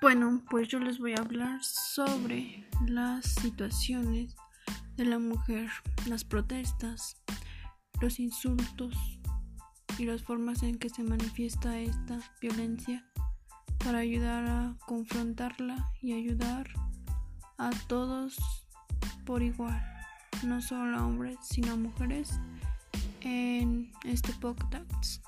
Bueno, pues yo les voy a hablar sobre las situaciones de la mujer, las protestas, los insultos y las formas en que se manifiesta esta violencia para ayudar a confrontarla y ayudar a todos por igual, no solo a hombres, sino a mujeres en este podcast.